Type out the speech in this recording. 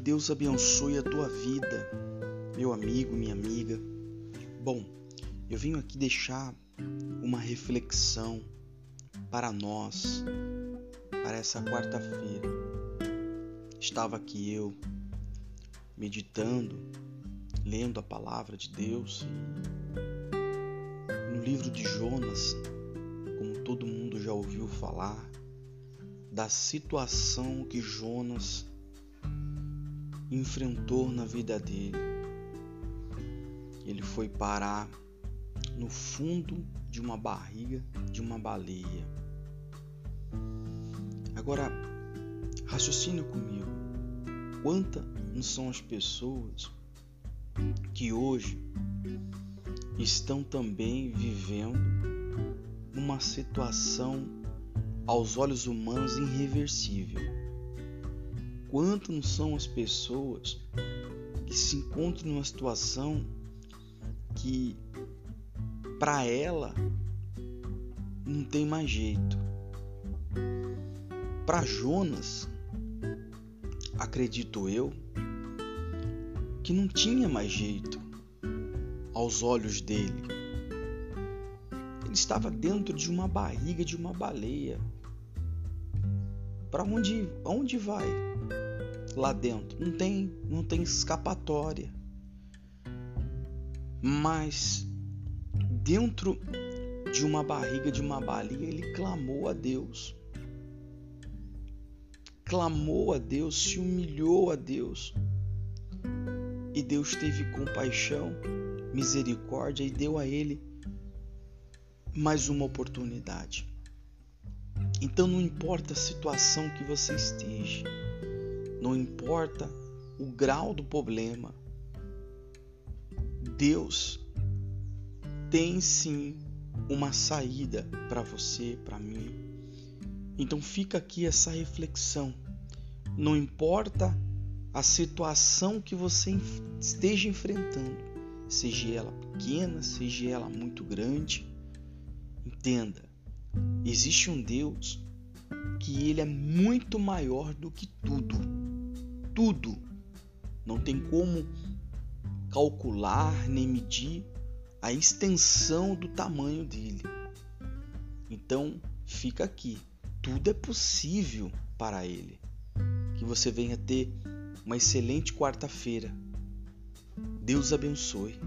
Deus abençoe a tua vida, meu amigo, minha amiga. Bom, eu venho aqui deixar uma reflexão para nós, para essa quarta-feira. Estava aqui eu meditando, lendo a palavra de Deus no livro de Jonas, como todo mundo já ouviu falar, da situação que Jonas enfrentou na vida dele. Ele foi parar no fundo de uma barriga de uma baleia. Agora, raciocine comigo. Quantas são as pessoas que hoje estão também vivendo uma situação aos olhos humanos irreversível? Quanto não são as pessoas que se encontram numa situação que para ela não tem mais jeito. Para Jonas, acredito eu, que não tinha mais jeito aos olhos dele. Ele estava dentro de uma barriga de uma baleia. Para onde, onde vai? Lá dentro. Não tem, não tem escapatória. Mas dentro de uma barriga de uma baleia, ele clamou a Deus. Clamou a Deus, se humilhou a Deus. E Deus teve compaixão, misericórdia e deu a ele mais uma oportunidade. Então não importa a situação que você esteja, não importa o grau do problema, Deus tem sim uma saída para você, para mim. Então fica aqui essa reflexão. Não importa a situação que você esteja enfrentando, seja ela pequena, seja ela muito grande, entenda, existe um Deus que ele é muito maior do que tudo tudo. Não tem como calcular nem medir a extensão do tamanho dele. Então, fica aqui. Tudo é possível para ele. Que você venha ter uma excelente quarta-feira. Deus abençoe.